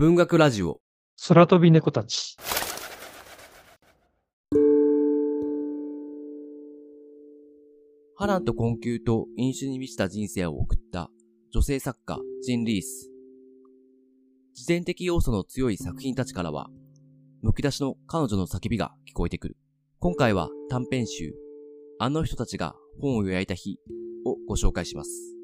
文学ラジオ。空飛び猫たち。波乱と困窮と飲酒に満ちた人生を送った女性作家、ジン・リース。自伝的要素の強い作品たちからは、むき出しの彼女の叫びが聞こえてくる。今回は短編集、あの人たちが本を焼いた日をご紹介します。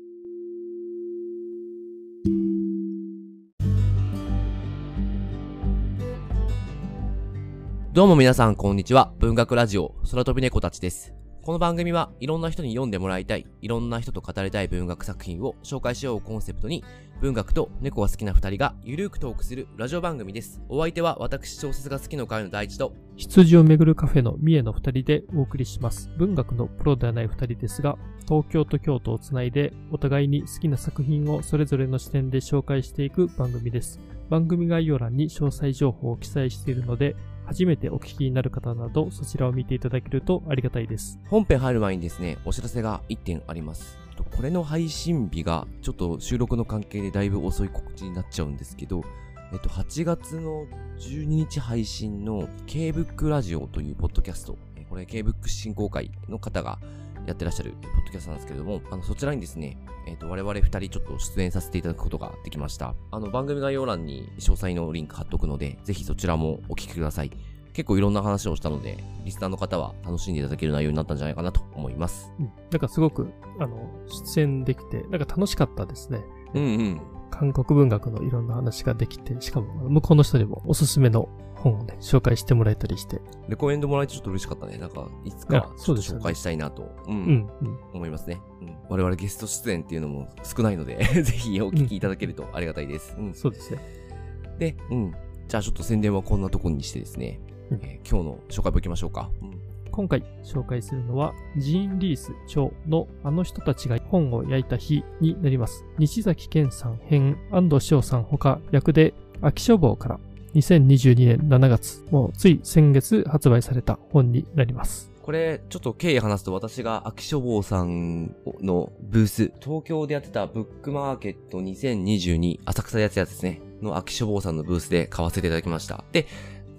どうも皆さんこんにちは。文学ラジオ空飛び猫たちです。この番組はいろんな人に読んでもらいたい、いろんな人と語りたい文学作品を紹介しようコンセプトに、文学と猫が好きな二人がゆるーくトークするラジオ番組です。お相手は私小説が好きの会の第一と、羊をめぐるカフェの三重の二人でお送りします。文学のプロではない二人ですが、東京と京都をつないで、お互いに好きな作品をそれぞれの視点で紹介していく番組です。番組概要欄に詳細情報を記載しているので、初めてお聞きになる方など、そちらを見ていただけるとありがたいです。本編入る前にですね、お知らせが1点あります。これの配信日が、ちょっと収録の関係でだいぶ遅い告知になっちゃうんですけど、えっと、8月の12日配信の K-BOOK ラジオというポッドキャスト、これ K-BOOK 振興会の方がやってらっしゃるポッドキャストなんですけれども、あの、そちらにですね、えっと、我々2人ちょっと出演させていただくことができました。あの、番組概要欄に詳細のリンク貼っとくので、ぜひそちらもお聞きください。結構いろんな話をしたので、リスナーの方は楽しんでいただける内容になったんじゃないかなと思います。うん。なんかすごく、あの、出演できて、なんか楽しかったですね。うんうん。韓国文学のいろんな話ができて、しかも向こうの人にもおすすめの本をね、紹介してもらえたりして。レコメンドもらえてちょっと嬉しかったね。なんか、いつか紹介したいなと、う、うんん、うん。思いますね、うん。我々ゲスト出演っていうのも少ないので、ぜひお聞きいただけるとありがたいです。うん。そうですね。で、うん。じゃあちょっと宣伝はこんなとこにしてですね、うんえー今日の紹介も行きましょうか。うん今回紹介するのは、ジーン・リース著のあの人たちが本を焼いた日になります。西崎健さん編、安藤翔さんほか役で、秋書房から2022年7月、もうつい先月発売された本になります。これ、ちょっと経緯話すと私が秋書房さんのブース、東京でやってたブックマーケット2022、浅草でやってたやつですね、の秋書房さんのブースで買わせていただきました。で、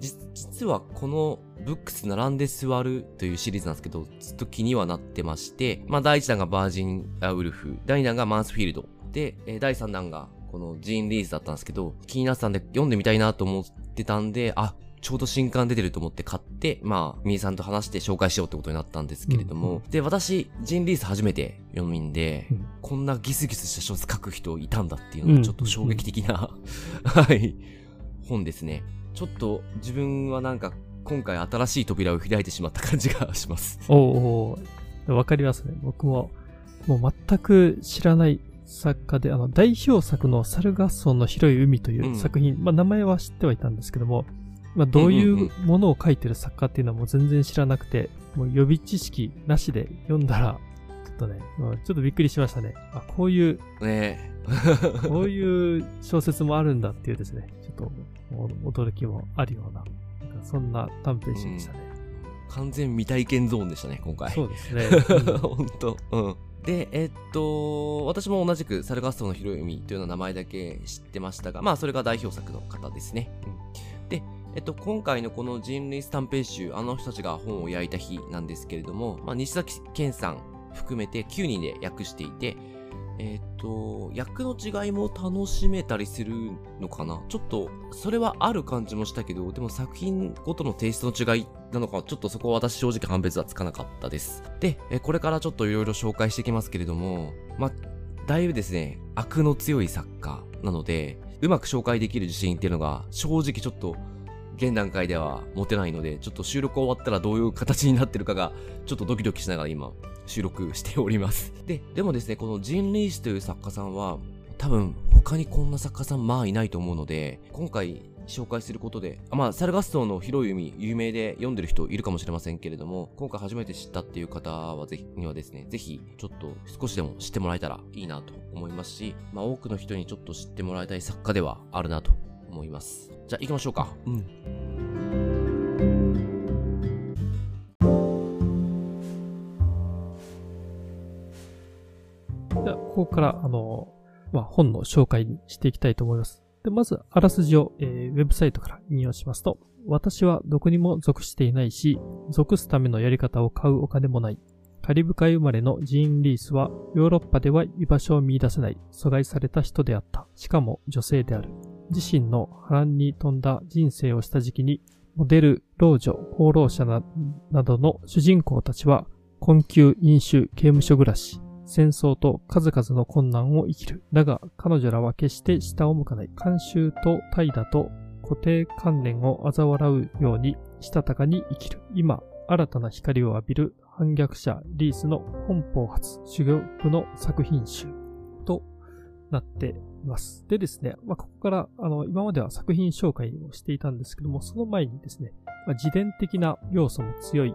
実はこのブックス並んで座るというシリーズなんですけど、ずっと気にはなってまして、まあ第1弾がバージン・ウルフ、第2弾がマンスフィールド、で、第3弾がこのジーン・リーズだったんですけど、気になってたんで読んでみたいなと思ってたんで、あ、ちょうど新刊出てると思って買って、まあ、みーさんと話して紹介しようってことになったんですけれども、うんで、私、ジーン・リース初めて読みんで、うんこんなギスギスした小説書く人いたんだっていうのがちょっと衝撃的な、はい、本ですね。ちょっと自分はなんか今回新しい扉を開いてしまった感じがします。おーおーわかりますね。僕も、もう全く知らない作家で、あの、代表作のサルガッソンの広い海という作品、まあ名前は知ってはいたんですけども、まあどういうものを書いてる作家っていうのはもう全然知らなくて、もう予備知識なしで読んだら、ちょっとね、ちょっとびっくりしましたね。あ、こういう、ね こういう小説もあるんだっていうですね、ちょっと驚きもあるような、なんかそんな短編集でしたね。完全未体験ゾーンでしたね、今回。そうですね。うん本当うん。で、えっと、私も同じくサルガストの広い海というような名前だけ知ってましたが、まあそれが代表作の方ですね。で、えっと、今回のこの人類短編集、あの人たちが本を焼いた日なんですけれども、まあ西崎健さん含めて9人で訳していて、えっと、役の違いも楽しめたりするのかな？ちょっと、それはある感じもしたけど、でも作品ごとのテイストの違いなのか、ちょっとそこは私正直判別はつかなかったです。で、えこれからちょっといろいろ紹介していきますけれども、ま、だいぶですね、悪の強い作家なので、うまく紹介できる自信っていうのが、正直ちょっと、現段階では持てないので、ちょっと収録終わったらどういう形になってるかが、ちょっとドキドキしながら今、収録しております。で、でもですね、このジン・リースという作家さんは、多分、他にこんな作家さんまあいないと思うので、今回紹介することで、あまあ、サルガス島の広い海、有名で読んでる人いるかもしれませんけれども、今回初めて知ったっていう方はぜひ、にはですね、ぜひ、ちょっと少しでも知ってもらえたらいいなと思いますし、まあ、多くの人にちょっと知ってもらいたい作家ではあるなと思います。じゃあ行きましょうか。うん。じゃあ、ここから、あの、まあ、本の紹介にしていきたいと思います。で、まず、あらすじを、えー、ウェブサイトから引用しますと、私はどこにも属していないし、属すためのやり方を買うお金もない。カリブ海生まれのジーン・リースは、ヨーロッパでは居場所を見出せない、阻害された人であった。しかも女性である。自身の波乱に富んだ人生をした時期に、モデル、老女、放浪者などの主人公たちは、困窮、飲酒、刑務所暮らし、戦争と数々の困難を生きる。だが、彼女らは決して下を向かない。慣習と怠惰と固定観念を嘲笑うように、したたかに生きる。今、新たな光を浴びる反逆者リースの本邦初珠玉の作品集となってます。でですね、まあ、ここから、あの、今までは作品紹介をしていたんですけども、その前にですね、まあ、自伝的な要素も強い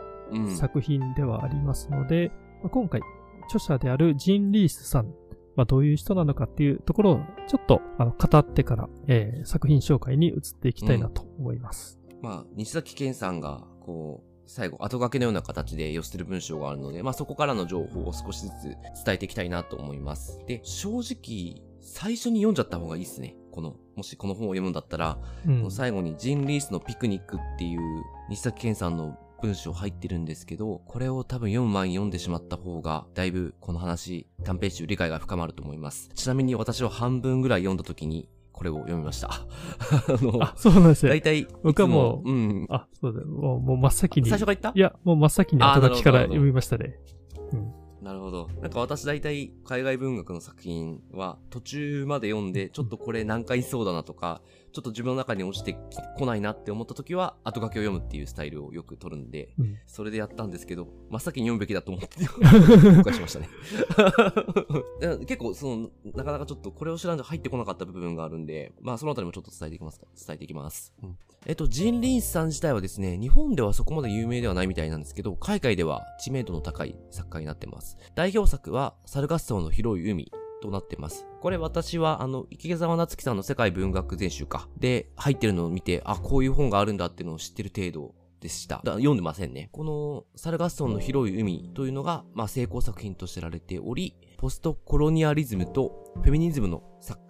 作品ではありますので、うん、まあ、今回、著者であるジン・リースさん、まあ、どういう人なのかっていうところを、ちょっと、あの、語ってから、えー、作品紹介に移っていきたいなと思います。うん、まあ、西崎健さんが、こう、最後、後掛けのような形で寄せてる文章があるので、まあそこからの情報を少しずつ伝えていきたいなと思います。で、正直、最初に読んじゃった方がいいですね。この、もしこの本を読むんだったら、うん、最後にジン・リースのピクニックっていう西崎健さんの文章入ってるんですけど、これを多分読む前に読んでしまった方が、だいぶこの話、短編集理解が深まると思います。ちなみに私は半分ぐらい読んだ時に、これを読みました。あの、あ、そうなんですよ。大体、僕はもう、うん。あ、そうだもう、もう真っ先に。最初から言った？いや、もう真っ先に後書きから読みましたね。うん。なるほど。なんか私大体海外文学の作品は途中まで読んで、ちょっとこれ難解そうだなとか、ちょっと自分の中に落ちてこないなって思った時は、後書きを読むっていうスタイルをよく取るんで、うん、それでやったんですけど、真っ先に読むべきだと思って 後悔しましたね。結構、その、なかなかちょっとこれを知らんと入ってこなかった部分があるんで、まあそのあたりもちょっと伝えていきますか。伝えていきます。うん、えっと、ジン・リンスさん自体はですね、日本ではそこまで有名ではないみたいなんですけど、海外では知名度の高い作家になってます。代表作は、サルガッソの広い海となってます。これ私は、あの、池澤夏樹さんの世界文学全集か。で、入ってるのを見て、あ、こういう本があるんだっていうのを知ってる程度でした。読んでませんね。この、サルガッソンの広い海というのが、まあ、成功作品としてられており、ポストコロニアリズムとフェミニズムの、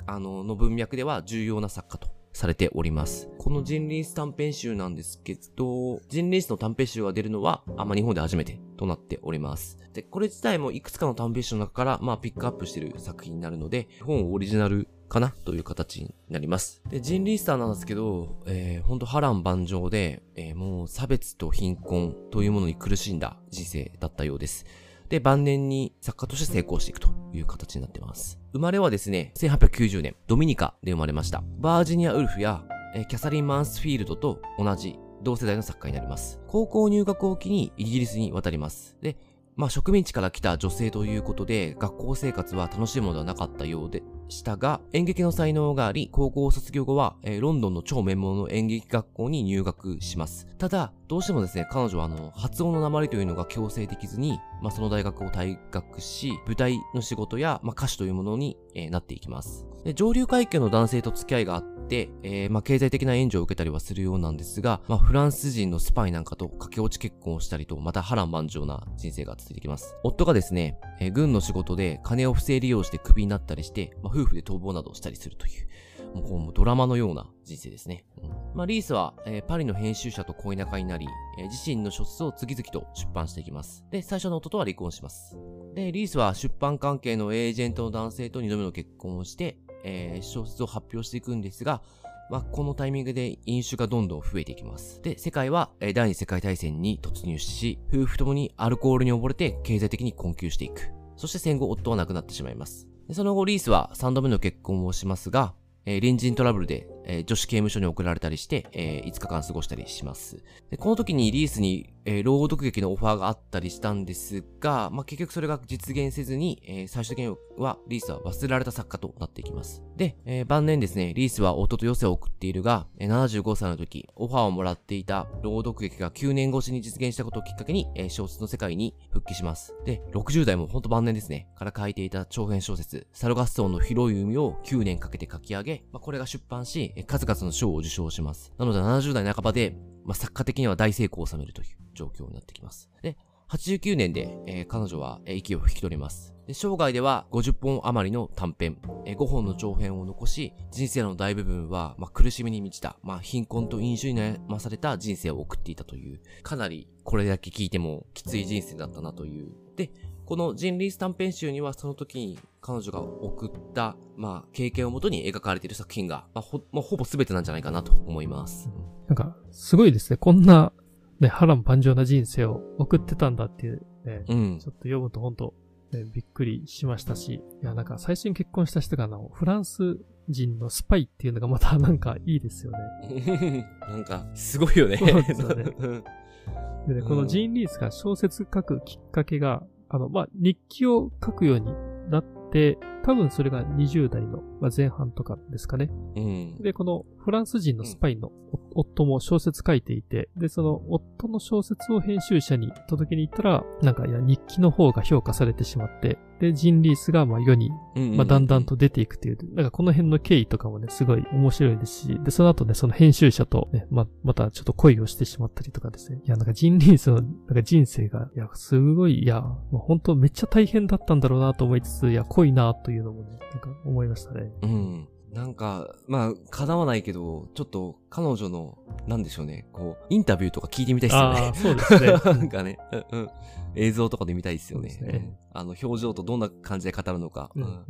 あの、の文脈では重要な作家とされております。このジンリース短編集なんですけど、ジンリースの短編集が出るのは、あん、ま、日本で初めてとなっております。で、これ自体もいくつかの短編集の中から、まあ、ピックアップしてる作品になるので、本オリジナルかなという形になります。で、ジンリースターなんですけど、えー、ほんと波乱万丈で、えー、もう差別と貧困というものに苦しんだ人生だったようです。で、晩年に作家として成功していくという形になっています。生まれはですね、1890年、ドミニカで生まれました。バージニア・ウルフや、えキャサリン・マンスフィールドと同じ同世代の作家になります。高校入学を機にイギリスに渡ります。で、まあ植民地から来た女性ということで、学校生活は楽しいものではなかったようでしたが、演劇の才能があり、高校卒業後は、えー、ロンドンの超名門の演劇学校に入学します。ただ、どうしてもですね、彼女はあの、発音の鉛というのが強制できずに、まあ、その大学を退学し、舞台の仕事や、まあ、歌手というものに、えー、なっていきます。で上流階級の男性と付き合いがあって、えー、まあ、経済的な援助を受けたりはするようなんですが、まあ、フランス人のスパイなんかと駆け落ち結婚をしたりと、また波乱万丈な人生が続いてきます。夫がですね、えー、軍の仕事で金を不正利用してクビになったりして、まあ、夫婦で逃亡などをしたりするという、もうこうドラマのような人生ですね。うん、まあ、リースは、えー、パリの編集者と恋仲になり、えー、自身の書説を次々と出版していきます。で、最初の夫とは離婚します。で、リースは出版関係のエージェントの男性と2度目の結婚をして、えー、小説を発表していくんですが、まあ、このタイミングで飲酒がどんどん増えていきます。で、世界は、えー、第二次世界大戦に突入し、夫婦ともにアルコールに溺れて経済的に困窮していく。そして戦後夫は亡くなってしまいます。でその後リースは3度目の結婚をしますが、えー、隣人トラブルで、えー、女子刑務所に送られたりして、えー、5日間過ごしたりします。でこの時にリースに、えー、朗読劇のオファーがあったりしたんですが、まあ、結局それが実現せずに、えー、最終的にはリースは忘れられた作家となっていきます。で、えー、晩年ですね、リースは夫と余生を送っているが、えー、75歳の時、オファーをもらっていた朗読劇が9年越しに実現したことをきっかけに、えー、小説の世界に復帰します。で、60代もほんと晩年ですね、から書いていた長編小説、サルガストンの広い海を9年かけて書き上げ、まあ、これが出版し、数々の賞を受賞します。なので70代半ばで、まあ、作家的には大成功を収めるという状況になってきます。で、89年で、えー彼女は、え息を引き取ります。で生涯では50本余りの短編、えー5本の長編を残し、人生の大部分は、まあ、苦しみに満ちた、まあ、貧困と飲酒に悩まされた人生を送っていたという、かなりこれだけ聞いてもきつい人生だったなという。で、このジン・リース短編集にはその時に彼女が送った、まあ、経験をもとに描かれている作品が、まあ、ほ、まあ、ほぼ全てなんじゃないかなと思います。なんか、すごいですね。こんな、ね、波乱万丈な人生を送ってたんだっていう、ね、うんちょ。っと読むと本当、ね、びっくりしましたし、いや、なんか最初に結婚した人があの、フランス人のスパイっていうのがまたなんかいいですよね。なんか、すごいよね。そうですよねうん でね、このジーン・リースが小説書くきっかけが、あの、まあ、日記を書くようになって、多分それが20代の、まあ、前半とかですかね。うん。で、このフランス人のスパイのお夫も小説書いていて、で、その夫の小説を編集者に届けに行ったら、なんか、いや、日記の方が評価されてしまって、で、ジン・リースが、まあ、世に、まあ、だんだんと出ていくという、なんかこの辺の経緯とかもね、すごい面白いですし、で、その後ね、その編集者とね、ま、またちょっと恋をしてしまったりとかですね。いや、なんかジン・リースの、なんか人生が、いや、すごい、いや、もう本当めっちゃ大変だったんだろうなと思いつつ、いや、濃いなというのもね、なんか思いましたね。うん。なんか、まあ、叶わないけど、ちょっと、彼女の、なんでしょうね、こう、インタビューとか聞いてみたいですよねああ、。そうですね。なんかね、うんうん、映像とかで見たいですよね。ねうんあの、表情とどんな感じで語るのか。うんうん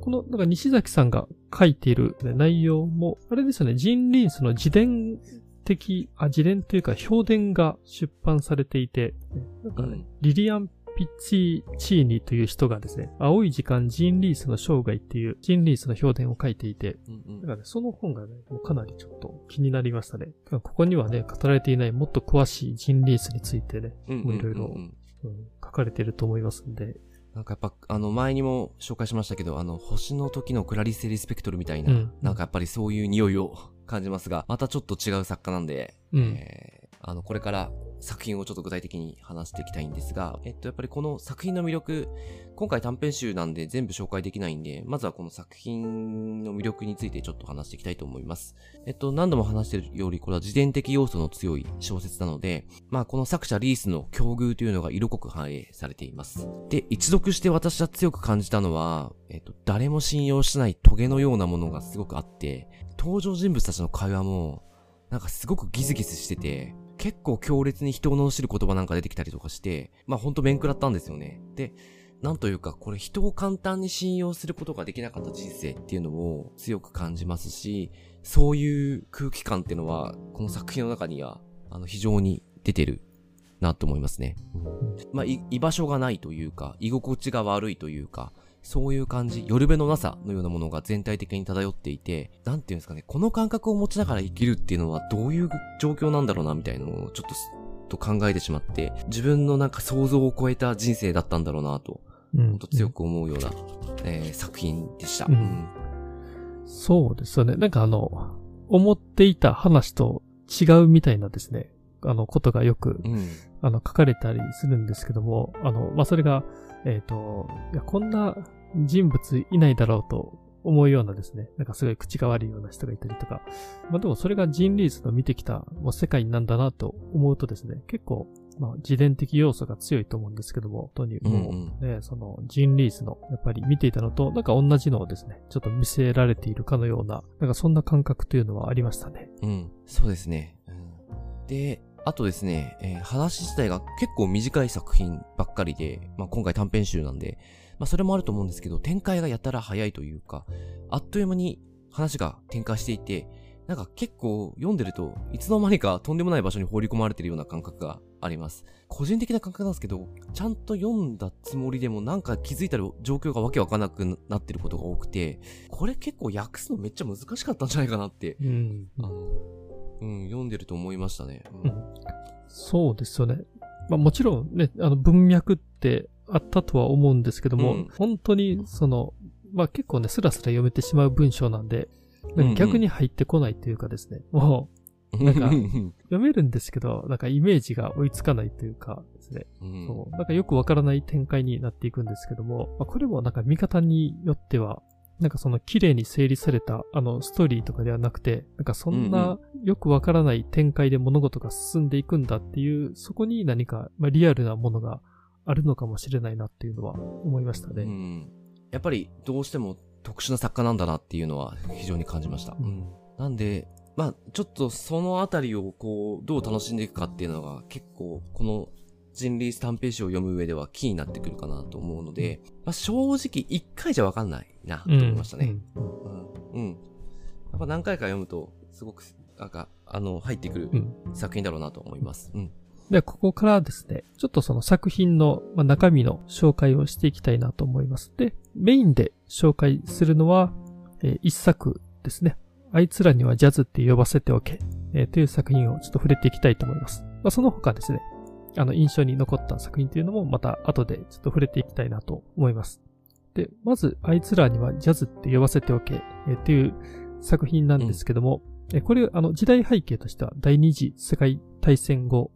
この、なんか西崎さんが書いているね内容も、あれですよね、ジン・リンスの自伝的、あ、自伝というか評伝が出版されていて、ねなんかね、うんリリアン・ピッチー・チーニという人がですね、青い時間ジン・リースの生涯っていう、ジン・リースの評伝を書いていて、うんうん。だからね、その本がね、もうかなりちょっと気になりましたね。ここにはね、語られていないもっと詳しいジン・リースについてね、いろいろ書かれていると思いますんで、なんかやっぱ、あの、前にも紹介しましたけど、あの、星の時のクラリス・リスペクトルみたいな、うん。なんかやっぱりそういう匂いを感じますが、またちょっと違う作家なんで、うん。えーあの、これから作品をちょっと具体的に話していきたいんですが、えっと、やっぱりこの作品の魅力、今回短編集なんで全部紹介できないんで、まずはこの作品の魅力についてちょっと話していきたいと思います。えっと、何度も話してるより、これは自伝的要素の強い小説なので、まあ、この作者リースの境遇というのが色濃く反映されています。で、一読して私は強く感じたのは、えっと、誰も信用しないトゲのようなものがすごくあって、登場人物たちの会話も、なんかすごくギスギスしてて、結構強烈に人を罵る言葉なんか出てきたりとかして、まあほんと面食らったんですよね。で、なんというか、これ人を簡単に信用することができなかった人生っていうのを強く感じますし、そういう空気感っていうのは、この作品の中には、あの、非常に出てるなと思いますね。まあ、居場所がないというか、居心地が悪いというか、そういう感じ、夜べのなさのようなものが全体的に漂っていて、なんていうんですかね、この感覚を持ちながら生きるっていうのはどういう状況なんだろうな、みたいなのをちょっとすと考えてしまって、自分のなんか想像を超えた人生だったんだろうなと、うん。ほんと強く思うような、えー作品でした。うん。そうですよね。なんかあの、思っていた話と違うみたいなですね、あの、ことがよく、うん。うん。あの、書かれたりするんですけども、あの、まあ、それが、えっ、と、いや、こんな人物いないだろうと思うようなですね、なんかすごい口が悪いような人がいたりとか、まあ、でもそれがジン・リースの見てきたもう世界なんだなと思うとですね、結構、まあ、自伝的要素が強いと思うんですけども、本当にもうね、そのジン・リースのやっぱり見ていたのと、なんか同じのをですね、ちょっと見せられているかのような、なんかそんな感覚というのはありましたね。うん。そうですね。うん、で、あとですね、えー話自体が結構短い作品ばっかりで、まあ、今回短編集なんで、まあ、それもあると思うんですけど、展開がやたら早いというか、あっという間に話が展開していて、なんか結構読んでると、いつの間にかとんでもない場所に放り込まれてるような感覚があります。個人的な感覚なんですけど、ちゃんと読んだつもりでもなんか気づいたら状況がわけわかんなくなってることが多くて、これ結構訳すのめっちゃ難しかったんじゃないかなってうん。あの、うん、読んでると思いましたね。うん。そうですよね。まあもちろんね、あの文脈ってあったとは思うんですけども、うん。本当にその、まあ結構ね、スラスラ読めてしまう文章なんで、うんうん。逆に入ってこないというかですね、もなんかう 読めるんですけど、なんかイメージが追いつかないというかですね、うん。そう。なんかよくわからない展開になっていくんですけども、まあ、これもなんか見方によっては、なんかその綺麗に整理されたあのストーリーとかではなくて、なんかそんなよくわからない展開で物事が進んでいくんだっていう、そこに何か、まあ、リアルなものがあるのかもしれないなっていうのは思いましたね。うん。やっぱりどうしても特殊な作家なんだなっていうのは非常に感じました。うん。なんで、まあ、ちょっとそのあたりをこう、どう楽しんでいくかっていうのが結構、この人類スタンページを読む上ではキーになってくるかなと思うので、まあ、正直一回じゃわかんないな、と思いましたね。うん。うん。うん、やっぱ何回か読むと、すごく、なんか、あの、入ってくる作品だろうなと思います。うん。では、ここからですね、ちょっとその作品の中身の紹介をしていきたいなと思います。で、メインで紹介するのは、えー、一作ですね。あいつらにはジャズって呼ばせておけ、えー、という作品をちょっと触れていきたいと思います。まあ、その他ですね、あの、印象に残った作品というのもまた後でちょっと触れていきたいなと思います。で、まず、あいつらにはジャズって呼ばせておけ、え、っていう作品なんですけども、うん、これ、あの、時代背景としては第二次世界大戦後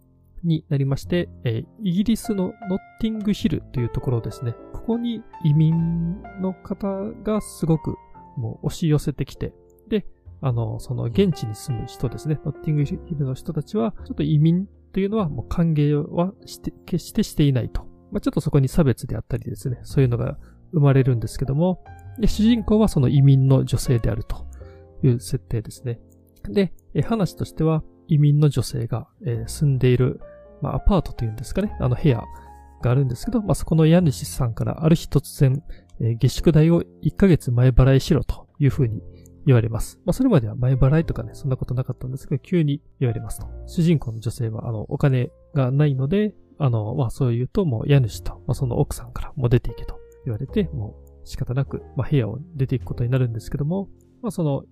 になりまして、え、イギリスのノッティングヒルというところですね。ここに移民の方がすごくもう押し寄せてきて、で、あの、その現地に住む人ですね。ノッティングヒルの人たちは、ちょっと移民というのはもう歓迎はして、決してしていないと。まあ、ちょっとそこに差別であったりですね、そういうのが生まれるんですけども、で主人公はその移民の女性であるという設定ですね。で、え話としては、移民の女性が、えー、住んでいる、まあ、アパートというんですかね、あの部屋があるんですけど、まあ、そこの家主さんからある日突然、えー、下宿代を1ヶ月前払いしろというふうに言われます。まあ、それまでは前払いとかね、そんなことなかったんですけど、急に言われますと。主人公の女性は、あの、お金がないので、あの、まあ、そう言うと、もう家主と、まあ、その奥さんからもう出ていけと言われて、もう仕方なく、まあ、部屋を出ていくことになるんですけども、まあ、その、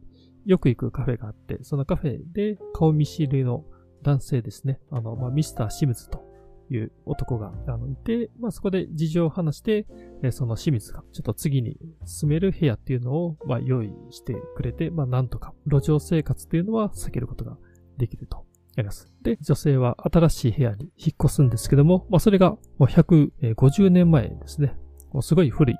よく行くカフェがあって、そのカフェで顔見知りの男性ですね、あの、まあ、ミスターシムズという男があのいて、まあ、そこで事情を話して、えその清水がちょっと次に住める部屋っていうのを、まあ、用意してくれて、まあ、なんとか路上生活っていうのは避けることができると。あります。で、女性は新しい部屋に引っ越すんですけども、まあ、それがもう150年前ですね。もうすごい古い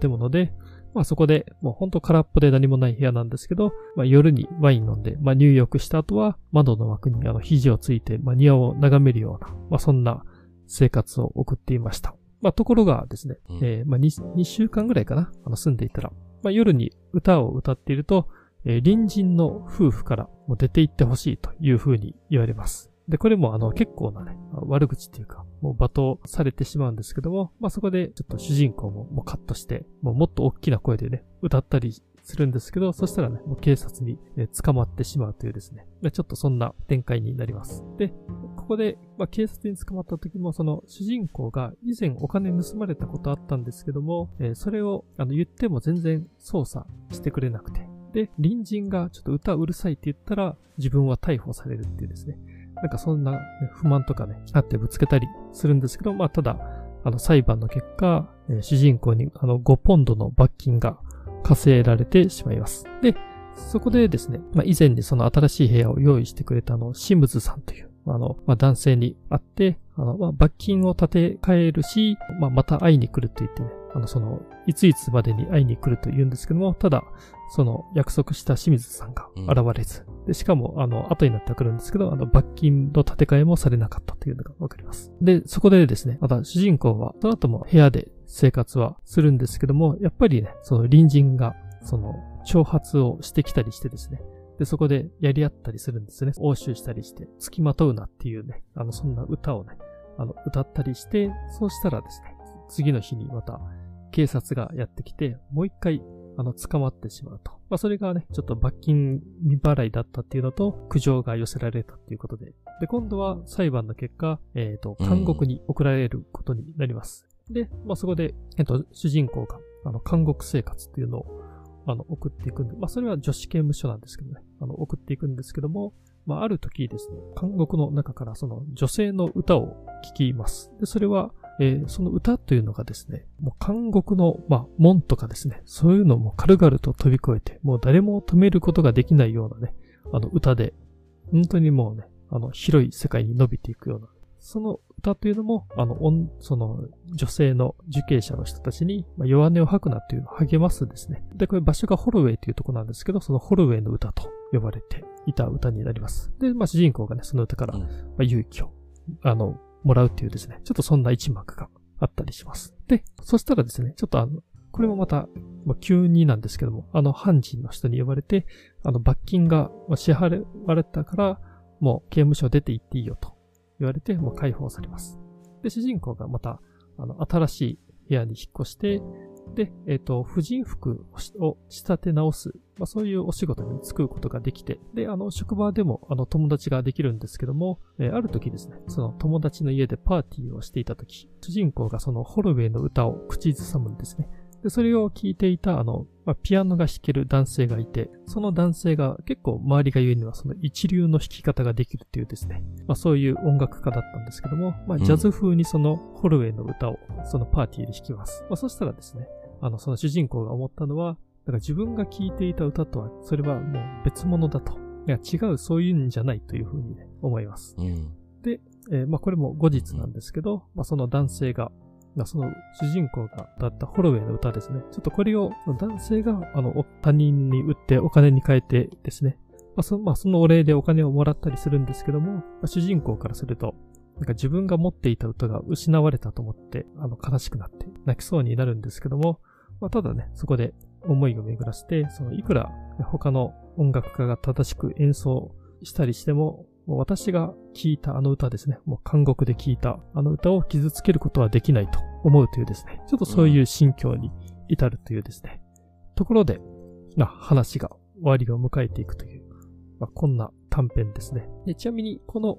建物で、まあそこで、もうほんと空っぽで何もない部屋なんですけど、まあ夜にワイン飲んで、まあ入浴した後は窓の枠にあの肘をついて、まあ庭を眺めるような、まあそんな生活を送っていました。まあ、ところがですね、うん、えー、まあ2、2週間ぐらいかな、あの、住んでいたら、まあ、夜に歌を歌っていると、えー、隣人の夫婦からもう出て行ってほしいというふうに言われます。で、これもあの結構なね、悪口っていうか、もう罵倒されてしまうんですけども、まあそこでちょっと主人公ももうカットして、もうもっと大きな声でね、歌ったりするんですけど、そしたらね、もう警察に、え捕まってしまうというですね、ちょっとそんな展開になります。で、ここで、まあ、警察に捕まった時も、その主人公が以前お金盗まれたことあったんですけども、えー、それをあの言っても全然操作してくれなくて、で、隣人がちょっと歌うるさいって言ったら、自分は逮捕されるっていうですね。なんかそんな、不満とかね、あってぶつけたりするんですけど、まあただ、あの裁判の結果、主人公にあの5ポンドの罰金が課せられてしまいます。で、そこでですね、まあ、以前にその新しい部屋を用意してくれたあの、シムズさんという、あの、まあ、男性に会って、あの、まあ、罰金を立て替えるし、まあ、また会いに来ると言ってね、あの、その、いついつまでに会いに来ると言うんですけども、ただ、その、約束した清水さんが現れず、うん、で、しかも、あの、後になってくるんですけど、あの、罰金の立て替えもされなかったというのがわかります。で、そこでですね、また主人公は、その後も部屋で生活はするんですけども、やっぱりね、その隣人が、その、挑発をしてきたりしてですね、で、そこでやり合ったりするんですね。応酬したりして、付きまとうなっていうね、あの、そんな歌をね、あの、歌ったりして、そうしたらですね、次の日にまた警察がやってきて、もう一回、あの、捕まってしまうと。まあ、それがね、ちょっと罰金未払いだったっていうのと、苦情が寄せられたっていうことで。で、今度は裁判の結果、えっ、ー、と、監獄に送られることになります。うん、で、まあ、そこで、えっ、ー、と、主人公が、あの、監獄生活っていうのを、あの、送っていくんで、まあ、それは女子刑務所なんですけどね、あの、送っていくんですけども、まあ、ある時ですね、監獄の中からその女性の歌を聴きます。で、それは、えー、その歌というのがですね、もう監獄の、まあ、門とかですね、そういうのも軽々と飛び越えて、もう誰も止めることができないようなね、あの歌で、本当にもうね、あの、広い世界に伸びていくような、その歌というのも、あの、その、女性の受刑者の人たちに、まあ、弱音を吐くなっていうのを励ますですね。で、これ場所がホロウェイというとこなんですけど、そのホロウェイの歌と呼ばれていた歌になります。で、まあ、主人公がね、その歌から、まあ、勇気を、あの、もらうっていうですね、ちょっとそんな一幕があったりします。で、そしたらですね、ちょっとあの、これもまた、まあ、急になんですけども、あの、犯人の人に呼ばれて、あの、罰金が支払われたから、もう刑務所出て行っていいよと言われて、もう解放されます。で、主人公がまた、あの、新しい部屋に引っ越して、で、えっ、ー、と、婦人服を仕立て直す、まあ、そういうお仕事に就くことができて、で、あの、職場でも、あの、友達ができるんですけども、えー、ある時ですね、その友達の家でパーティーをしていた時、主人公がそのホルウェイの歌を口ずさむんですね。で、それを聞いていた、あの、まあ、ピアノが弾ける男性がいて、その男性が結構周りが言うにはその一流の弾き方ができるっていうですね、まあ、そういう音楽家だったんですけども、まあ、ジャズ風にそのホルウェイの歌をそのパーティーで弾きます。まあ、そしたらですね、あの、その主人公が思ったのは、だから自分が聴いていた歌とは、それはもう別物だと。いや、違う、そういうんじゃないというふうにね、思います。うん、で、えー、まあ、これも後日なんですけど、まあ、その男性が、その主人公が歌ったホロウェイの歌ですね。ちょっとこれを男性があの他人に売ってお金に変えてですね。まあそまあ、そのお礼でお金をもらったりするんですけども、まあ、主人公からすると、なんか自分が持っていた歌が失われたと思って、あの悲しくなって泣きそうになるんですけども、まあ、ただね、そこで思いを巡らせて、そのいくら他の音楽家が正しく演奏したりしても、も私が聴いたあの歌ですね。もう韓国で聴いたあの歌を傷つけることはできないと思うというですね。ちょっとそういう心境に至るというですね。ところで、まあ、話が終わりを迎えていくという、まあ、こんな短編ですね。でちなみに、この、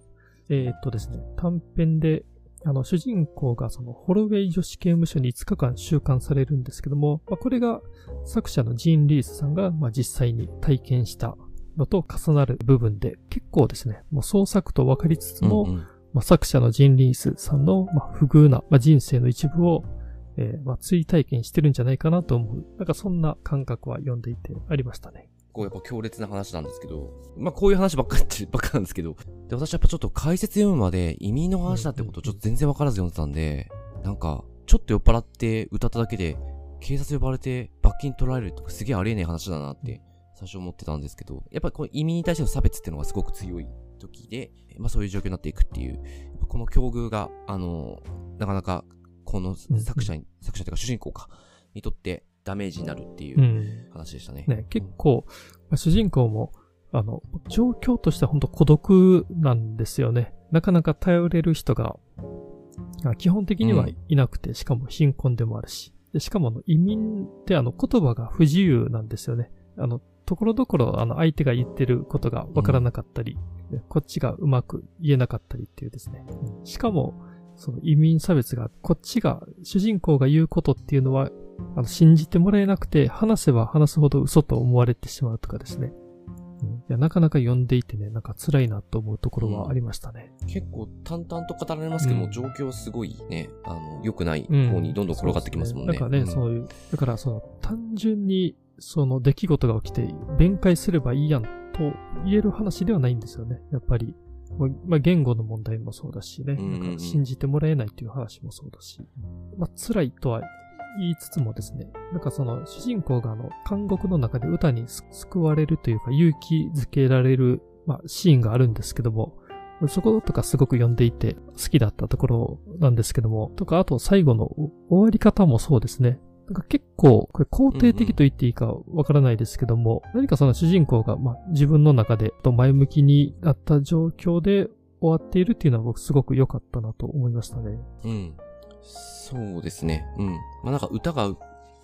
えー、っとですね、短編で、あの、主人公がその、ホロウェイ女子刑務所に5日間収監されるんですけども、まあ、これが作者のジーン・リースさんが、まあ、実際に体験したのと重なる部分で、結構ですね、もう創作と分かりつつも、うんうん、まあ、作者のジン・リースさんの、まあ、不遇な、まあ、人生の一部を、えー、まあ、追体験してるんじゃないかなと思う。なんかそんな感覚は読んでいてありましたね。こうやっぱ強烈な話なんですけど、まあこういう話ばっかりってばっかなんですけど、で、私やっぱちょっと解説読むまで移民の話だってことちょっと全然わからず読んでたんで、なんか、ちょっと酔っ払って歌っただけで、警察呼ばれて罰金取られるとかすげえありえない話だなって最初思ってたんですけど、やっぱりこの移民に対しての差別っていうのがすごく強い時で、まあそういう状況になっていくっていう、この境遇が、あの、なかなかこの作者に、うん、作者というか主人公か、にとってダメージになるっていう話でしたね。うん、ね結構、まあ、主人公も、あの、状況としては本当孤独なんですよね。なかなか頼れる人が、基本的にはいなくて、うん、しかも貧困でもあるし。でしかも移民ってあの言葉が不自由なんですよね。あの、ところどころ、あの、相手が言ってることがわからなかったり、うん、こっちがうまく言えなかったりっていうですね。しかも、その移民差別が、こっちが、主人公が言うことっていうのは、あの、信じてもらえなくて、話せば話すほど嘘と思われてしまうとかですね。うん、いや、なかなか読んでいてね、なんか辛いなと思うところはありましたね。うん、結構淡々と語られますけども、うん、状況すごいね、あの、良くない方にどんどん転がってきますもんね。だからね、そういう、だからその、単純にその出来事が起きて弁解すればいいやんと言える話ではないんですよね。やっぱり。まあ、言語の問題もそうだしね。なんか信じてもらえないという話もそうだし。まあ、辛いとは言いつつもですね、なんかその主人公があの、監獄の中で歌に救われるというか勇気づけられる、まあ、シーンがあるんですけども、そことかすごく読んでいて好きだったところなんですけども、とか、あと最後の終わり方もそうですね。なんか結構、これ肯定的と言っていいかわからないですけども、うんうん、何かその主人公が、まあ、自分の中で前向きになった状況で終わっているっていうのは僕すごく良かったなと思いましたね。うん。そうですね。うん。まあなんか歌が、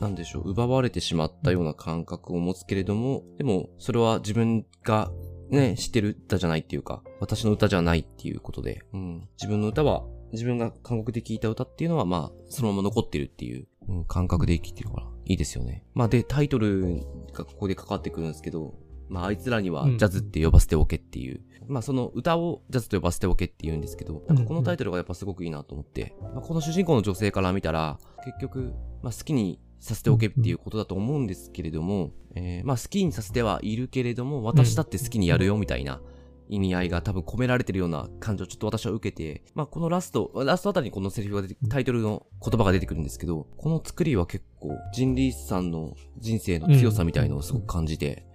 なんでしょう、奪われてしまったような感覚を持つけれども、でも、それは自分がね、知ってる歌じゃないっていうか、私の歌じゃないっていうことで、うん。自分の歌は、自分が韓国で聴いた歌っていうのは、まあ、そのまま残ってるっていううん、感覚で生きてるから、いいですよね。まあで、タイトルがここでかかってくるんですけど、まああいつらにはジャズって呼ばせておけっていう、うん、まあその歌をジャズと呼ばせておけって言うんですけど、なんかこのタイトルがやっぱすごくいいなと思って、まあ、この主人公の女性から見たら、結局、まあ好きにさせておけっていうことだと思うんですけれども、えー、まあ好きにさせてはいるけれども、私だって好きにやるよみたいな、意味合いが多分込められてるような感じをちょっと私は受けて、まあこのラスト、ラストあたりにこのセリフが出て、タイトルの言葉が出てくるんですけど、この作りは結構、ジンリースさんの人生の強さみたいのをすごく感じて、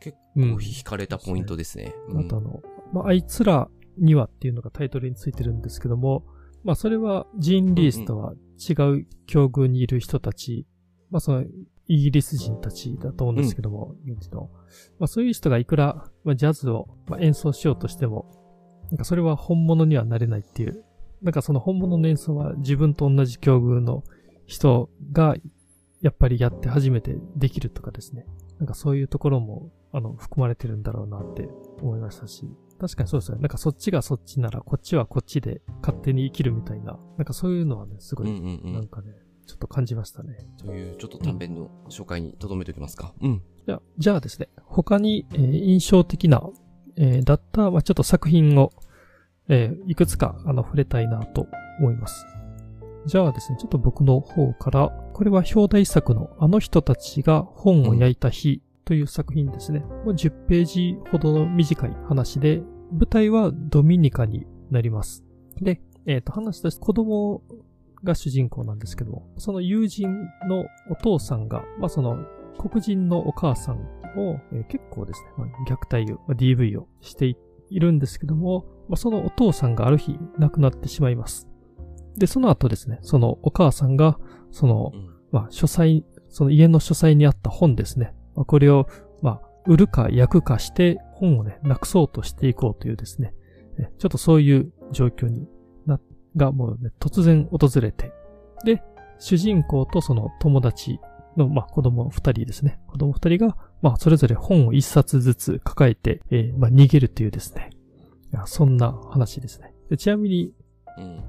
結構惹かれたポイントですね。あとあの、まあ、あいつらにはっていうのがタイトルについてるんですけども、まあそれはジン・リースとは違う境遇にいる人たち、まあそのイギリス人たちだと思うんですけども、現地の。まあそういう人がいくら、まあ、ジャズを、まあ、演奏しようとしても、なんかそれは本物にはなれないっていう。なんかその本物の演奏は自分と同じ境遇の人がやっぱりやって初めてできるとかですね。なんかそういうところも、あの、含まれてるんだろうなって思いましたし。確かにそうですよね。なんかそっちがそっちなら、こっちはこっちで勝手に生きるみたいな。なんかそういうのはね、すごい、なんかね、ちょっと感じましたね。という、ちょっと短編の紹介に留めておきますか。うん。じゃあ、じゃあですね、他に、えー、印象的な、えー、だった、まあ、ちょっと作品を、えー、いくつか、あの、触れたいなと思います。じゃあですね、ちょっと僕の方から、これは表題作のあの人たちが本を焼いた日という作品ですね。うん、10ページほどの短い話で、舞台はドミニカになります。で、えっ、ー、と、話として子供が主人公なんですけども、その友人のお父さんが、まあその黒人のお母さんを、えー、結構ですね、まあ、虐待を、まあ、DV をしているんですけども、まあ、そのお父さんがある日亡くなってしまいます。で、その後ですね、そのお母さんが、その、まあ、書斎、その家の書斎にあった本ですね。まあ、これを、まあ、売るか焼くかして本をね、なくそうとしていこうというですね、ちょっとそういう状況にな、がもうね、突然訪れて、で、主人公とその友達の、まあ、子供二人ですね。子供二人が、まあ、それぞれ本を一冊ずつ抱えて、えー、まあ、逃げるというですね。そんな話ですね。でちなみに、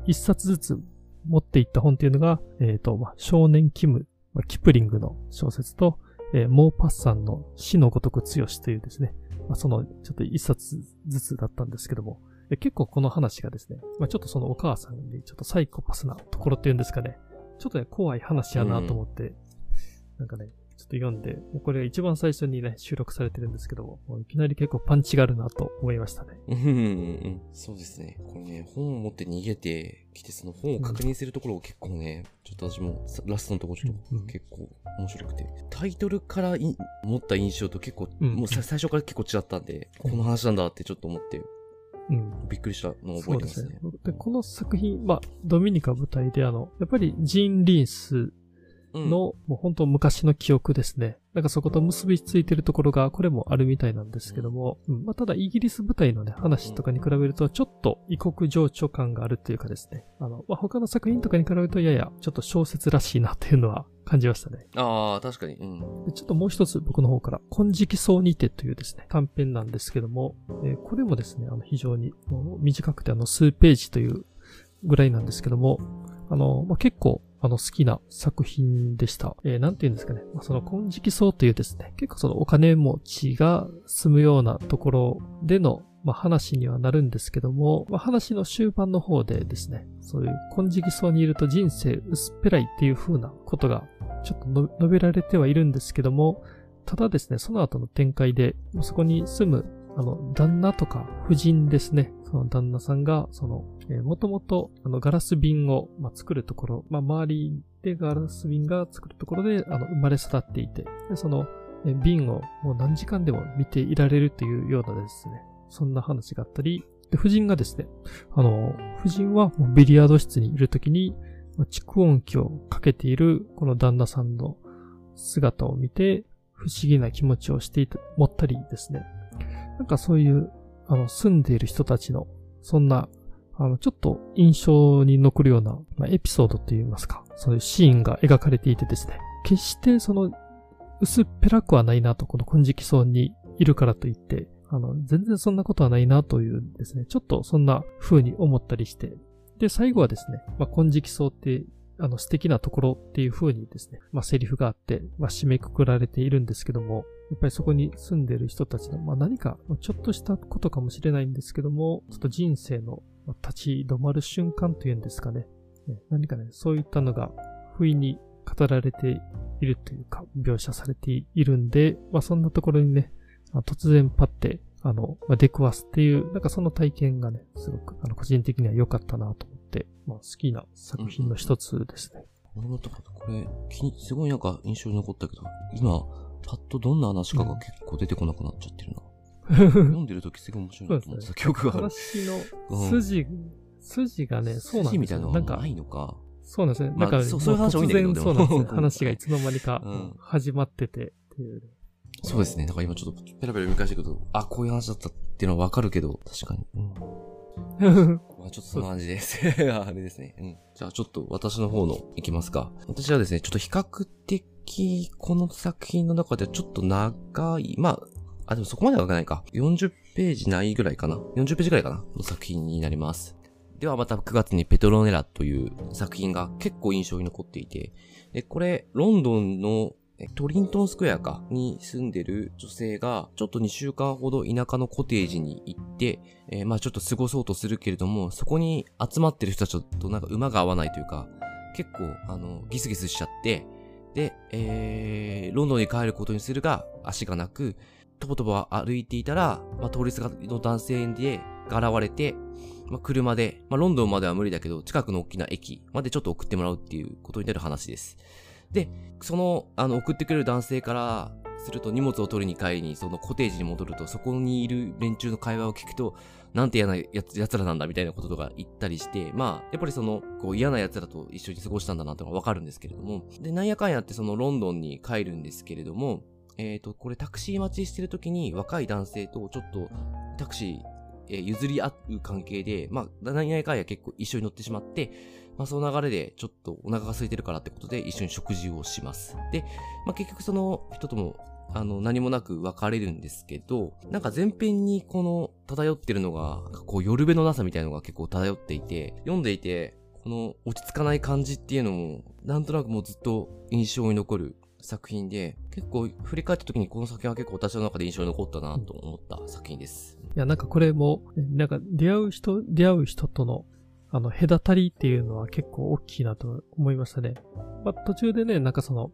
一冊ずつ持っていった本っていうのが、えっ、ー、と、まあ、少年キム、まあ、キプリングの小説と、えー、モーパッサンの死のごとく強しというですね、まあ、その、ちょっと一冊ずつだったんですけども、結構この話がですね、まあ、ちょっとそのお母さんにちょっとサイコパスなところっていうんですかね、ちょっとね、怖い話やなと思って、うん、なんかね、ちょっと読んで、もうこれが一番最初にね、収録されてるんですけども、もういきなり結構パンチがあるなと思いましたね。うん、そうですね。これね、本を持って逃げてきて、その本を確認するところを結構ね、うん、ちょっと私もラストのところちょっと結構面白くて、タイトルから持った印象と結構、うん、もう最初から結構違ったんで、この話なんだってちょっと思って、うん、びっくりしたのを覚えてますね。ですね。で、この作品、まあ、ドミニカ舞台であの、やっぱりジーン・リンスの、うん、もう本当昔の記憶ですね。なんかそこと結びついてるところが、これもあるみたいなんですけども、うん、まあ、ただイギリス舞台のね、話とかに比べると、ちょっと異国情緒感があるというかですね、あの、まあ、他の作品とかに比べると、やや、ちょっと小説らしいなっていうのは感じましたね。ああ、確かに。うん。ちょっともう一つ僕の方から、金色草にてというですね、短編なんですけども、えー、これもですね、あの、非常に短くてあの、数ページというぐらいなんですけども、あの、まあ、結構、あの、好きな作品でした。えー、なんて言うんですかね。まあ、その、金色草というですね、結構そのお金持ちが住むようなところでの、まあ、話にはなるんですけども、まあ、話の終盤の方でですね、そういう金色草にいると人生薄っぺらいっていう風なことがちょっと述べられてはいるんですけども、ただですね、その後の展開で、そこに住む、あの、旦那とか夫人ですね、その旦那さんが、その、えー、もともと、あの、ガラス瓶を、まあ、作るところ、まあ、周りでガラス瓶が作るところで、あの、生まれ育っていて、でその、えー、瓶をもう何時間でも見ていられるというようなですね、そんな話があったり、で、夫人がですね、あの、夫人はもうビリヤード室にいるときに、蓄音機をかけているこの旦那さんの姿を見て、不思議な気持ちをしていた、持ったりですね。なんかそういうあの、住んでいる人たちの、そんな、あの、ちょっと印象に残るような、まあ、エピソードといいますか、そういうシーンが描かれていてですね、決してその、薄っぺらくはないなと、この金色草にいるからといって、あの、全然そんなことはないなというですね、ちょっとそんな風に思ったりして、で、最後はですね、まあ、金色草ってあの、素敵なところっていう風にですね、まあ、セリフがあって、まあ、締めくくられているんですけども、やっぱりそこに住んでる人たちの、まあ、何か、ちょっとしたことかもしれないんですけども、ちょっと人生の立ち止まる瞬間というんですかね。ね何かね、そういったのが、不意に語られているというか、描写されているんで、まあ、そんなところにね、突然パって、あの、ま、出くわすっていう、なんかその体験がね、すごく、あの、個人的には良かったなと思って、まあ、好きな作品の一つですね。俺もとか、これ、すごいなんか印象に残ったけど、今、パッとどんな話かが結構出てこなくなっちゃってるな。読んでる時すごい面白いなと思ってた記憶がある。話の筋、筋がね、そうなんですよ。筋みたいなのがないのか。そうなんですね。まあなんか、そうそういう話多いんだけどそうなんですよ。話がいつの間にかうん始まっててっていう。そうですね。だから今ちょっとペラペラ読み返してくると、あ、こういう話だったっていうのはわかるけど、確かに。うん。まあちょっとそんな感じです。あれですね。うん。じゃあちょっと私の方のいきますか。私はですね、ちょっと比較的、この作品の中ではちょっと長い、まあ、あ、でもそこまでは長くないか。40ページないぐらいかな。40ページぐらいかなの作品になります。ではまた9月にペトロネラという作品が結構印象に残っていて、で、これ、ロンドンのトリントンスクエアかに住んでる女性が、ちょっと2週間ほど田舎のコテージに行って、えーまあちょっと過ごそうとするけれども、そこに集まってる人たちとなんか馬が合わないというか、結構、あの、ギスギスしちゃって、で、えー、ロンドンに帰ることにするが、足がなく、とぼとぼ歩いていたら、まあ通りすがりの男性で、が現れて、まあ、車で、まあ、ロンドンまでは無理だけど、近くの大きな駅までちょっと送ってもらうっていうことになる話です。で、その、あの、送ってくれる男性からすると荷物を取りに帰りに、そのコテージに戻ると、そこにいる連中の会話を聞くと、なんて嫌なやつ、奴らなんだみたいなこととか言ったりして、まあ、やっぱりその、こう嫌な奴らと一緒に過ごしたんだなってのがわかるんですけれども、で、なんやかんやってそのロンドンに帰るんですけれども、えっ、と、これタクシー待ちしてる時に若い男性とちょっとタクシー、えー譲り合う関係で、まあ、何やかんや結構一緒に乗ってしまって、まあ、その流れでちょっとお腹が空いてるからってことで一緒に食事をします。で、まあ、結局その人とも、あの、何もなく別れるんですけど、なんか前編にこの漂ってるのが、こう夜べのなさみたいなのが結構漂っていて、読んでいて、この落ち着かない感じっていうのも、なんとなくもうずっと印象に残る作品で、結構振り返った時にこの作品は結構私の中で印象に残ったなと思った作品です。いや、なんかこれも、なんか出会う人、出会う人との、あの、隔たりっていうのは結構大きいなと思いましたね。まあ、途中でね、なんかその、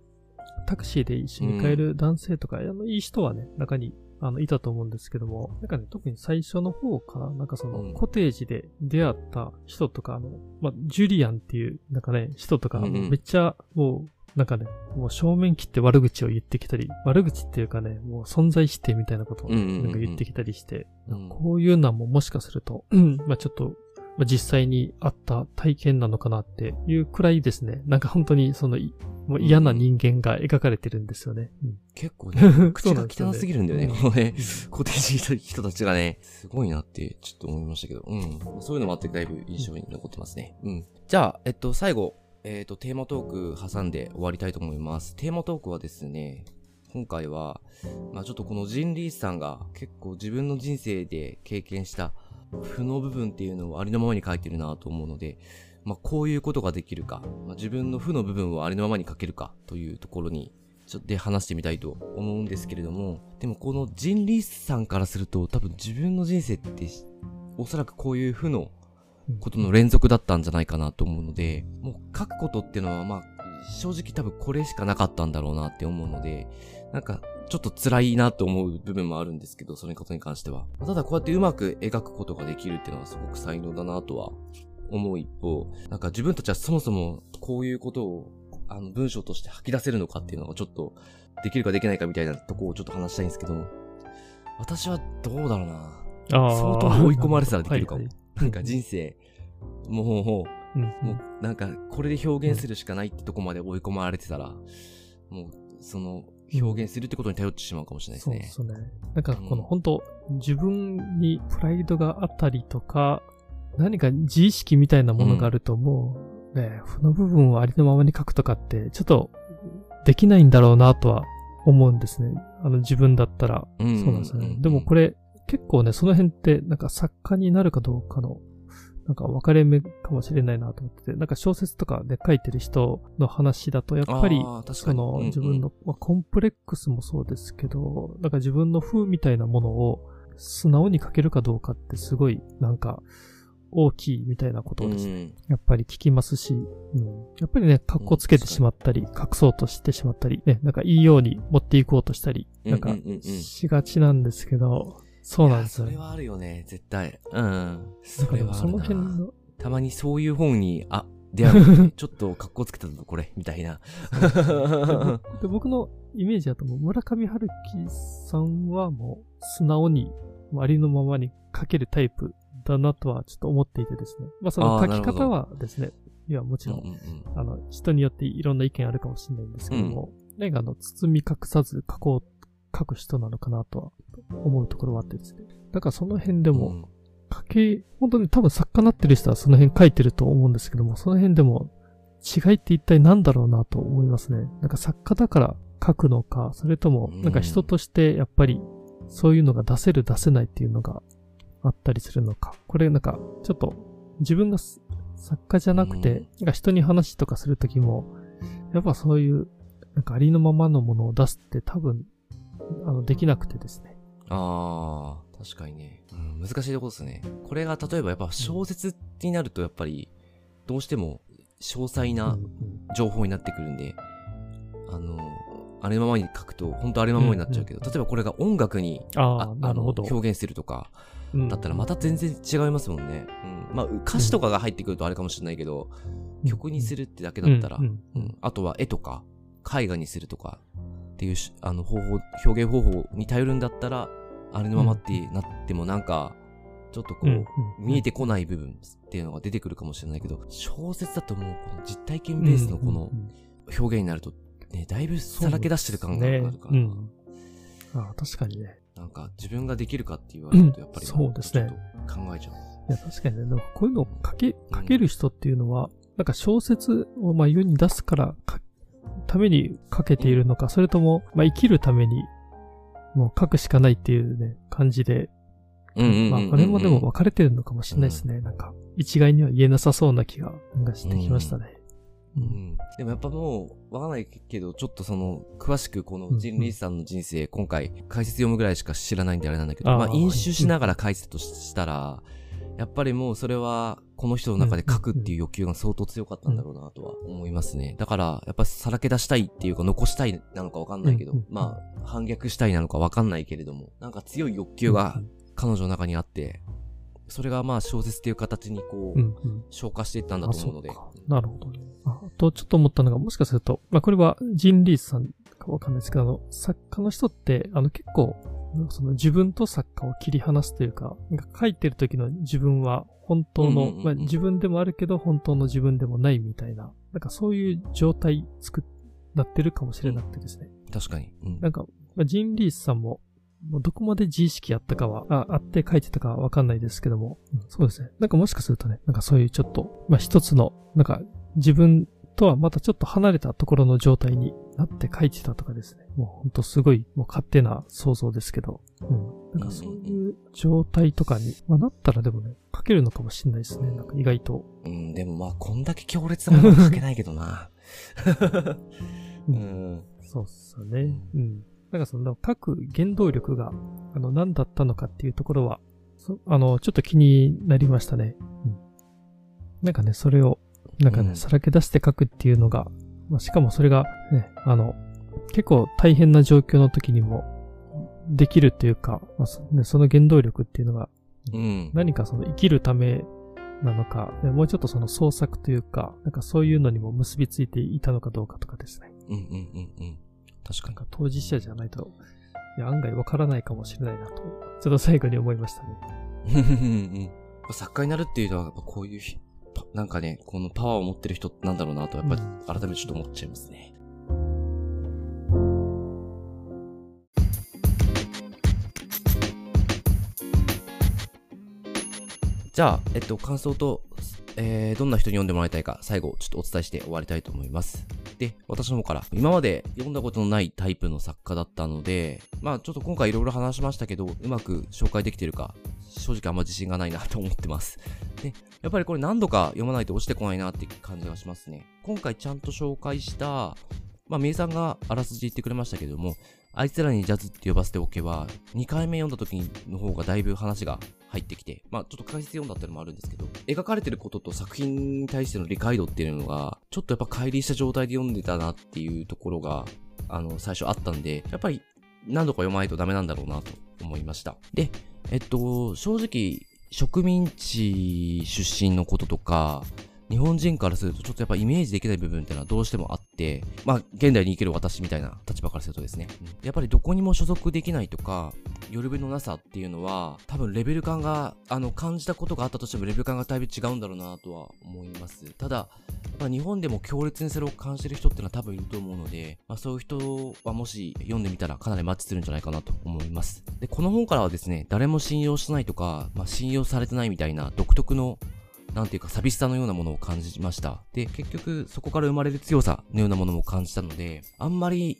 タクシーで一緒に帰る男性とか、あの、いい人はね、中に、あの、いたと思うんですけども、なんかね、特に最初の方かな、なんかその、うん。コテージで出会った人とか、あの、まあ、ジュリアンっていう、なんかね、人とか、めっちゃ、もう、なんかね、もう正面切って悪口を言ってきたり、悪口っていうかね、もう存在否定みたいなことをうんうんうんうん。なんか言ってきたりして、うん。こういうのはもうもしかすると、うんまあちょっと、まあ、実際にあった体験なのかなっていうくらいですね、なんか本当にそのい、もう嫌な人間が描かれてるんそよね。うん結構ね、口が汚すぎるんだよね、うんこのね、コテージにいた人たちがね、すごいなってちょっと思いましたけど、うん。そういうのもあってだいぶ印象に残ってますね。うん。じゃあ、えっと、最後、えっと、テーマトーク挟んで終わりたいと思います。テーマトークはですね、今回は、まあちょっとこのジン・リースさんが結構自分の人生で経験した負の部分っていうのをありのままに書いてるなと思うので、まあこういうことができるか、まあ、自分の負の部分をありのままに書けるかというところにちょっとで話してみたいと思うんですけれども、でもこのジン・リースさんからすると多分自分の人生っておそらくこういう負のことの連続だったんじゃないかなと思うので、もう書くことっていうのはま正直多分これしかなかったんだろうなって思うので、なんかちょっと辛いなと思う部分もあるんですけど、そのことに関しては。ただこうやってうまく描くことができるっていうのはすごく才能だなとは思う一方、なんか自分たちはそもそもこういうことをあの文章として吐き出せるのかっていうのがちょっとできるかできないかみたいなとこをちょっと話したいんですけど、私はどうだろうな。相当追い込まれてたらできるかも。はいはいなんか人生、もう、もうんう、もう、なんか、これで表現するしかないってとこまで追い込まれてたら、もう、その、表現するってことに頼ってしまうかもしれないですね。そうですね。なんかこうんの本当、自分にプライドがあったりとか、何か自意識みたいなものがあるともう、ね、負の部分をありのままに書くとかって、ちょっとできないんだろうなとは思うんですね。あの自分だったら。うんそうなんですよね。うんでもこれ、結構ね、その辺って、なんか作家になるかどうかの、なんか分かれ目かもしれないなと思ってて、なんか小説とかで書いてる人の話だと、やっぱり、その自分の、まあ、コンプレックスもそうですけど、なんか自分の風みたいなものを素直に書けるかどうかってすごい、なんか、大きいみたいなことをです。ね、うん。やっぱり聞きますし、うん、やっぱりね、格好つけてしまったり、隠そうとしてしまったり、ね、なんかいいように持っていこうとしたり、なんかしがちなんですけど、そうなんですよ。それはあるよね、絶対。うん。それはその辺な。の、たまにそういう本に、あ、出会うのね ちょっと格好つけたぞ、これ、みたいな。で僕のイメージだと村上春樹さんはもう素直にありのままに書けるタイプだなとはちょっと思っていてですね。まあその書き方はですね、いやもちろん、うんうんあの人によっていろんな意見あるかもしれないんですけども、なんかあの包み隠さず書こう、書く人なのかなとは思うところはあってですね。だからその辺でうん。も書け、本当に多分作家になってる人はその辺書いてると思うんですけども、その辺でも違いって一体何だろうなと思いますね。なんか作家だから書くのか、それともうんなんか人としてやっぱりそういうのが出せる出せないっていうのがあったりするのか。これなんかちょっと自分がす作家じゃなくて、うんなんか人に話とかするときも、やっぱそういうなんかありのままのものを出すって多分あのできなくてですね。ああ、確かにね、うん。難しいところですね。これが例えばやっぱ小説になるとやっぱり、どうしても詳細なうんうん情報になってくるんで、あの、あれのままに書くと、本当あれのままになっちゃうけど、例えばこれが音楽にああ、なるほど。の表現するとか、うんだったらまた全然違いますもんね。うん。まあ、歌詞とかが入ってくるとあれかもしれないけど、曲にするってだけだったら、ううんんうんあとは絵とか、絵画にするとか、っていうし、あの、方法、表現方法に頼るんだったら、あれのままってなってもなんか、ちょっとこう、見えてこない部分っていうのが出てくるかもしれないけど、小説だともうこの実体験ベースのこの表現になると、ね、だいぶさらけ出してる感があるから、ね。うん。ああ確かにね。なんか自分ができるかって言われるとやっぱり、うんそうですね。考えちゃう。いや、確かにね。でもこういうのを書け、書ける人っていうのは、なんか小説をまあ世に出すから書ために書けているのか、それとも、まあ生きるために、もう書くしかないっていうね、感じで、うんうんうんうんうん。まあこれもでも分かれてるのかもしれないですね。なんか、一概には言えなさそうな気が、なんかしてきましたね。うん。でもやっぱもう、わかんないけど、ちょっとその、詳しくこのジン・リーさんの人生、今回、解説読むぐらいしか知らないんであれなんだけど、あーまあ、飲酒しながら解説としたら、やっぱりもうそれは、この人の中で書くっていう欲求が相当強かったんだろうなとは思いますね。だから、やっぱさらけ出したいっていうか、残したいなのかわかんないけどまあ、反逆したいなのかわかんないけれども、なんか強い欲求が彼女の中にあって、それがまあ小説っていう形にこう、消化していったんだあと思うので。なるほどね。ああと、ちょっと思ったのが、もしかすると、まあ、これはジン・リースさんかわかんないですけど、あの、作家の人って、あの、結構、その自分と作家を切り離すというか、か書いてる時の自分は本当の、うんうんうんうんまあ、自分でもあるけど、本当の自分でもないみたいな、なんかそういう状態作っ、なってるかもしれなくてですね。確かに。うんなんか、まあ、ジン・リースさんも、もうどこまで自意識あったかは、ああって書いてたかはわかんないですけども、うんそうですね。なんかもしかするとね、なんかそういうちょっと、まあ一つの、なんか自分とはまたちょっと離れたところの状態になって書いてたとかですね。もうほんとすごい、もう勝手な想像ですけど、うん。なんかそういう状態とかに、まあなったらでもね、書けるのかもしれないですね。なんか意外と。うん、でもまあ、こんだけ強烈なものは書けないけどな。ううん。そうっすね。うん。なんかその書く原動力が、あの、何だったのかっていうところは、そあの、ちょっと気になりましたね。うん。なんかね、それを、なんかね、うんさらけ出して書くっていうのが、まあ、しかもそれが、ね、あの、結構大変な状況の時にも、できるっていうか、まあその原動力っていうのが、うん。何かその生きるためなのか、ねもうちょっとその創作というか、なんかそういうのにも結びついていたのかどうかとかですね。うんうんうんうん。確かに。か当事者じゃないと、いや、案外わからないかもしれないなと、ちょっと最後に思いましたね。うんうんうん作家になるっていうのは、やっぱこういうなんかね、このパワーを持ってる人なんだろうなと、やっぱりうん改めてちょっと思っちゃいますね。じゃあ、えっと、感想と、えー、どんな人に読んでもらいたいか、最後、ちょっとお伝えして終わりたいと思います。で、私の方から、今まで読んだことのないタイプの作家だったので、まあちょっと今回いろいろ話しましたけど、うまく紹介できてるか、正直あんま自信がないなと思ってます。で、やっぱりこれ何度か読まないと落ちてこないなって感じがしますね。今回ちゃんと紹介した、まあ、みえさんがあらすじ言ってくれましたけども、あいつらにジャズって呼ばせておけば、2回目読んだ時の方がだいぶ話が入ってきて、まあちょっと解説読んだっていうのもあるんですけど、描かれてることと作品に対しての理解度っていうのが、ちょっとやっぱ乖離した状態で読んでたなっていうところが、あの、最初あったんで、やっぱり何度か読まないとダメなんだろうなと思いました。で、えっと、正直、植民地出身のこととか、日本人からするとちょっとやっぱイメージできない部分っていうのはどうしてもあって、まあ、現代に生きる私みたいな立場からするとですね、やっぱりどこにも所属できないとか、よるべのなさっていうのは、多分レベル感が、あの、感じたことがあったとしてもレベル感がだいぶ違うんだろうなとは思います。ただ、まあ、日本でも強烈にそれを感じてる人っていうのは多分いると思うので、まあ、そういう人はもし読んでみたらかなりマッチするんじゃないかなと思います。で、この本からはですね、誰も信用してないとか、まあ、信用されてないみたいな独特のなんていうか寂しさのようなものを感じました。で、結局そこから生まれる強さのようなものも感じたので、あんまり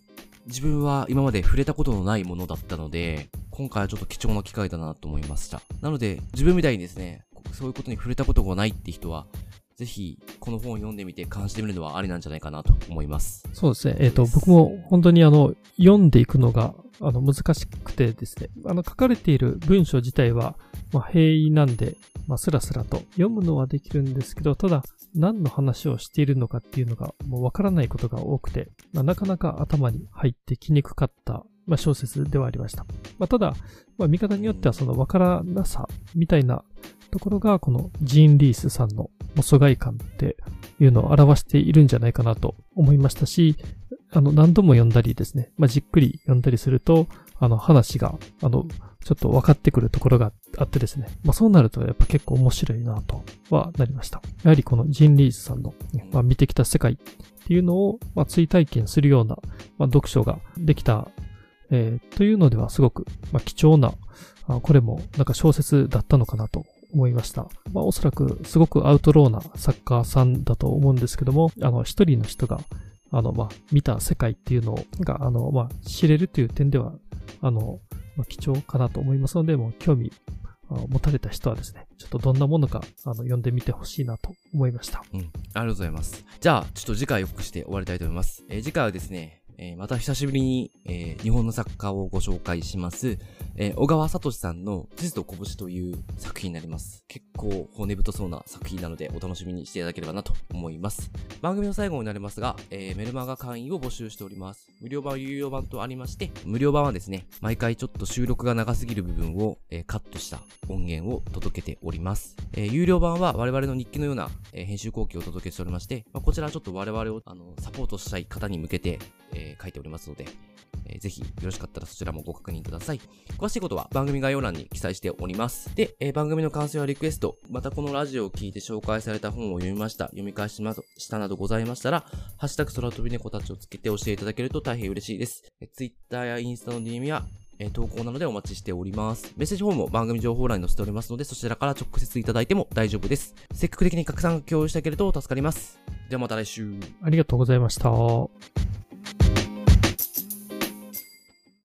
自分は今まで触れたことのないものだったので、今回はちょっと貴重な機会だなと思いました。なので、自分みたいにですね、そういうことに触れたことがないって人は、ぜひ、この本を読んでみて感じてみるのはありなんじゃないかなと思います。そうですね。えっ、ー、と、僕も本当にあの、読んでいくのが、あの、難しくてですね、あの、書かれている文章自体は、まあ、平易なんで、まあ、スラスラと読むのはできるんですけど、ただ、何の話をしているのかっていうのが、もうわからないことが多くて、まあ、なかなか頭に入ってきにくかった、まあ、小説ではありました。まあ、ただ、まあ、見方によってはそのわからなさみたいなところが、このジーン・リースさんの疎外感っていうのを表しているんじゃないかなと思いましたし、あの、何度も読んだりですね、まあ、じっくり読んだりすると、あの、話が、あの、ちょっと分かってくるところがあってですね。まあそうなるとやっぱ結構面白いなとはなりました。やはりこのジン・リーズさんの、まあ、見てきた世界っていうのを、まあ、追体験するような、まあ、読書ができた、えー、というのではすごく、まあ、貴重な、あこれもなんか小説だったのかなと思いました。まあ、おそらくすごくアウトローな作家さんだと思うんですけども、あの、一人の人が、あの、まあ、見た世界っていうのが、あの、まあ、知れるという点では、あの、まあ、貴重かなと思いますので、もう興味持たれた人はですね、ちょっとどんなものか、あの、読んでみてほしいなと思いました。うん。ありがとうございます。じゃあ、ちょっと次回よくして終わりたいと思います。えー、次回はですね、えー、また久しぶりに、えー、日本の作家をご紹介します。えー、小川聡さんの地図と拳という作品になります。結構骨太そうな作品なのでお楽しみにしていただければなと思います。番組の最後になりますが、えメルマガ会員を募集しております。無料版、有料版とありまして、無料版はですね、毎回ちょっと収録が長すぎる部分を、えカットした音源を届けております。え有料版は我々の日記のような、え編集後期をお届けしておりまして、まあ、こちらはちょっと我々をあのサポートしたい方に向けて、えー、書いておりますので、えー、ぜひよろしかったらそちらもご確認ください。詳しいことは番組概要欄に記載しております。で、えー、番組の感想やリクエスト、またこのラジオを聞いて紹介された本を読みました、読み返しましたなどございましたら、ハッシュタグ空飛び猫たちをつけて教えていただけると大変嬉しいです。え Twitter やインスタの DM やえ投稿なのでお待ちしております。メッセージフォームも番組情報欄に載せておりますので、そちらから直接いただいても大丈夫です。積極的に拡散共有してあげると助かります。ではまた来週。ありがとうございました。